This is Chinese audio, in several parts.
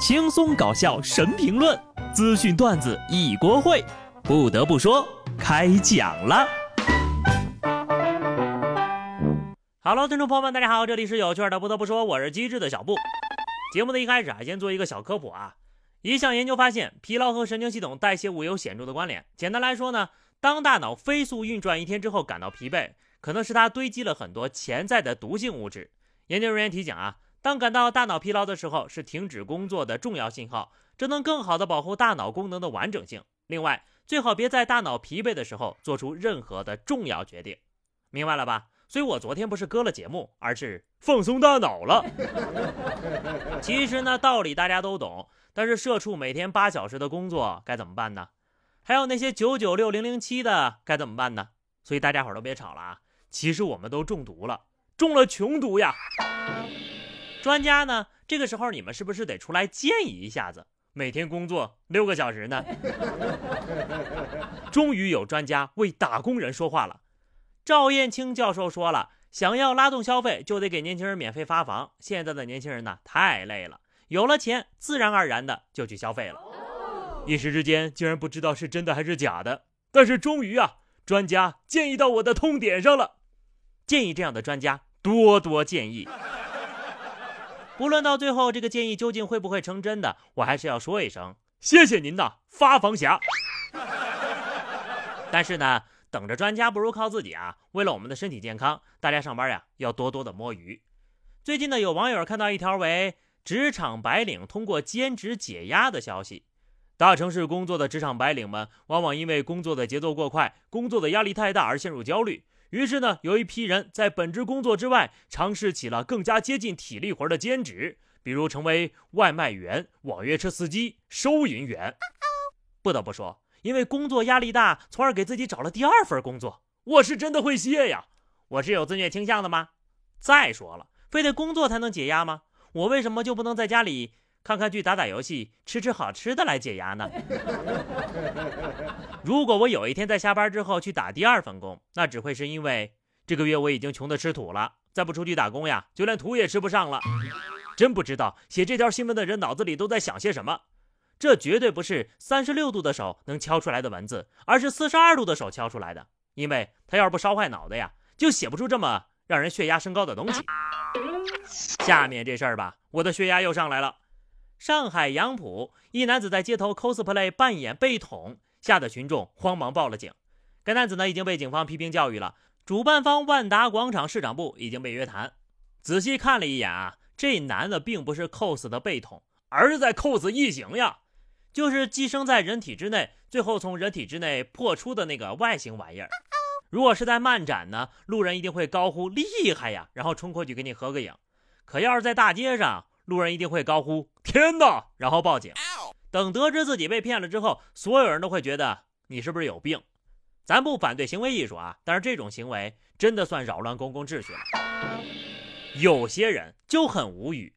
轻松搞笑神评论，资讯段子一锅烩。不得不说，开讲了。Hello，听众朋友们，大家好，这里是有趣的。不得不说，我是机智的小布。节目的一开始啊，先做一个小科普啊。一项研究发现，疲劳和神经系统代谢物有显著的关联。简单来说呢，当大脑飞速运转一天之后感到疲惫，可能是它堆积了很多潜在的毒性物质。研究人员提醒啊。当感到大脑疲劳的时候，是停止工作的重要信号，这能更好的保护大脑功能的完整性。另外，最好别在大脑疲惫的时候做出任何的重要决定，明白了吧？所以我昨天不是割了节目，而是放松大脑了。其实呢，道理大家都懂，但是社畜每天八小时的工作该怎么办呢？还有那些九九六零零七的该怎么办呢？所以大家伙都别吵了啊！其实我们都中毒了，中了穷毒呀！专家呢？这个时候你们是不是得出来建议一下子？每天工作六个小时呢？终于有专家为打工人说话了。赵燕青教授说了，想要拉动消费，就得给年轻人免费发房。现在的年轻人呢，太累了，有了钱，自然而然的就去消费了。一时之间，竟然不知道是真的还是假的。但是终于啊，专家建议到我的痛点上了。建议这样的专家多多建议。不论到最后这个建议究竟会不会成真的，我还是要说一声谢谢您的，发房侠。但是呢，等着专家不如靠自己啊！为了我们的身体健康，大家上班呀要多多的摸鱼。最近呢，有网友看到一条为职场白领通过兼职解压的消息。大城市工作的职场白领们，往往因为工作的节奏过快，工作的压力太大而陷入焦虑。于是呢，有一批人在本职工作之外，尝试起了更加接近体力活的兼职，比如成为外卖员、网约车司机、收银员。不得不说，因为工作压力大，从而给自己找了第二份工作。我是真的会谢呀！我是有自虐倾向的吗？再说了，非得工作才能解压吗？我为什么就不能在家里？看看剧、打打游戏、吃吃好吃的来解压呢？如果我有一天在下班之后去打第二份工，那只会是因为这个月我已经穷得吃土了，再不出去打工呀，就连土也吃不上了。真不知道写这条新闻的人脑子里都在想些什么。这绝对不是三十六度的手能敲出来的文字，而是四十二度的手敲出来的。因为他要是不烧坏脑袋呀，就写不出这么让人血压升高的东西。下面这事儿吧，我的血压又上来了。上海杨浦一男子在街头 cosplay 扮演被捅，吓得群众慌忙报了警。该男子呢已经被警方批评教育了。主办方万达广场市场部已经被约谈。仔细看了一眼啊，这男的并不是 cos 的被捅，而是在 cos 异形呀，就是寄生在人体之内，最后从人体之内破出的那个外形玩意儿。如果是在漫展呢，路人一定会高呼厉害呀，然后冲过去给你合个影。可要是在大街上，路人一定会高呼“天哪”，然后报警。等得知自己被骗了之后，所有人都会觉得你是不是有病？咱不反对行为艺术啊，但是这种行为真的算扰乱公共秩序了。有些人就很无语。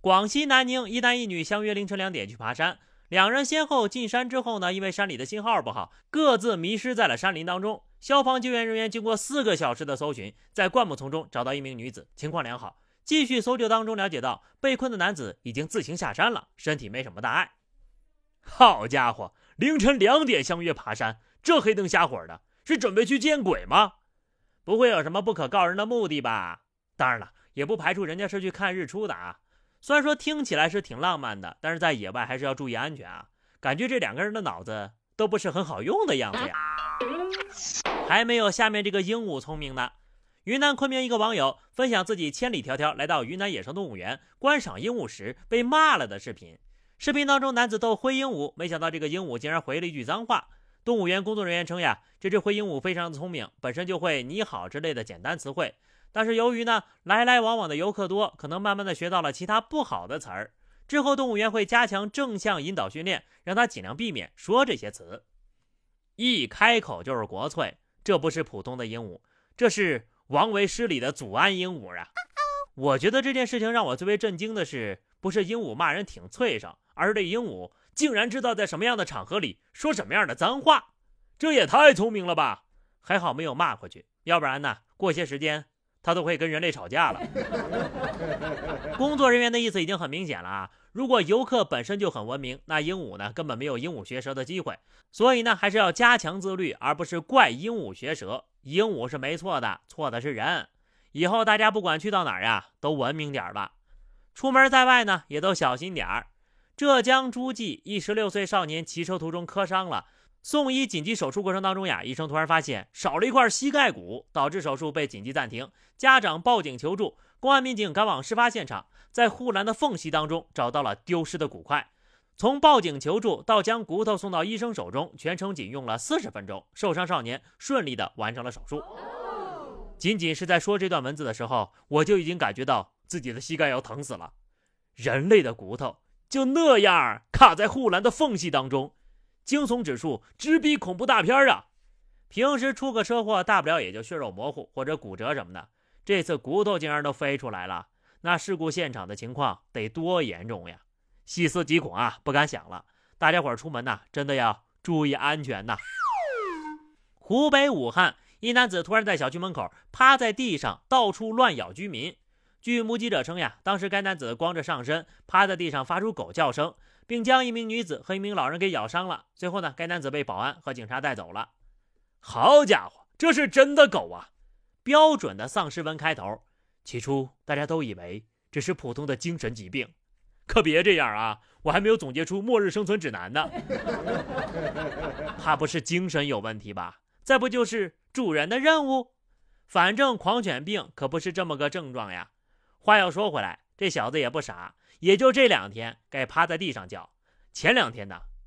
广西南宁一男一女相约凌晨两点去爬山，两人先后进山之后呢，因为山里的信号不好，各自迷失在了山林当中。消防救援人员经过四个小时的搜寻，在灌木丛中找到一名女子，情况良好。继续搜救当中了解到，被困的男子已经自行下山了，身体没什么大碍。好家伙，凌晨两点相约爬山，这黑灯瞎火的，是准备去见鬼吗？不会有什么不可告人的目的吧？当然了，也不排除人家是去看日出的啊。虽然说听起来是挺浪漫的，但是在野外还是要注意安全啊。感觉这两个人的脑子都不是很好用的样子呀。还没有下面这个鹦鹉聪明呢。云南昆明一个网友分享自己千里迢迢来到云南野生动物园观赏鹦鹉时被骂了的视频。视频当中，男子逗灰鹦鹉，没想到这个鹦鹉竟然回了一句脏话。动物园工作人员称呀，这只灰鹦鹉非常的聪明，本身就会你好之类的简单词汇，但是由于呢来来往往的游客多，可能慢慢的学到了其他不好的词儿。之后动物园会加强正向引导训练，让他尽量避免说这些词。一开口就是国粹，这不是普通的鹦鹉，这是。王维诗里的祖安鹦鹉啊，我觉得这件事情让我最为震惊的是，不是鹦鹉骂人挺脆生，而是这鹦鹉竟然知道在什么样的场合里说什么样的脏话，这也太聪明了吧！还好没有骂回去，要不然呢，过些时间它都会跟人类吵架了。工作人员的意思已经很明显了啊！如果游客本身就很文明，那鹦鹉呢根本没有鹦鹉学舌的机会。所以呢，还是要加强自律，而不是怪鹦鹉学舌。鹦鹉是没错的，错的是人。以后大家不管去到哪儿呀，都文明点儿吧。出门在外呢，也都小心点儿。浙江诸暨一十六岁少年骑车途中磕伤了，送医紧急手术过程当中呀，医生突然发现少了一块膝盖骨，导致手术被紧急暂停。家长报警求助，公安民警赶往事发现场，在护栏的缝隙当中找到了丢失的骨块。从报警求助到将骨头送到医生手中，全程仅用了四十分钟，受伤少年顺利的完成了手术。仅仅是在说这段文字的时候，我就已经感觉到自己的膝盖要疼死了。人类的骨头就那样卡在护栏的缝隙当中，惊悚指数直逼恐怖大片啊！平时出个车祸，大不了也就血肉模糊或者骨折什么的，这次骨头竟然都飞出来了，那事故现场的情况得多严重呀！细思极恐啊，不敢想了。大家伙出门呐，真的要注意安全呐！湖北武汉。一男子突然在小区门口趴在地上，到处乱咬居民。据目击者称呀，当时该男子光着上身趴在地上，发出狗叫声，并将一名女子和一名老人给咬伤了。随后呢，该男子被保安和警察带走了。好家伙，这是真的狗啊！标准的丧尸文开头。起初大家都以为这是普通的精神疾病，可别这样啊！我还没有总结出末日生存指南呢。怕不是精神有问题吧？再不就是主人的任务，反正狂犬病可不是这么个症状呀。话要说回来，这小子也不傻，也就这两天该趴在地上叫，前两天呢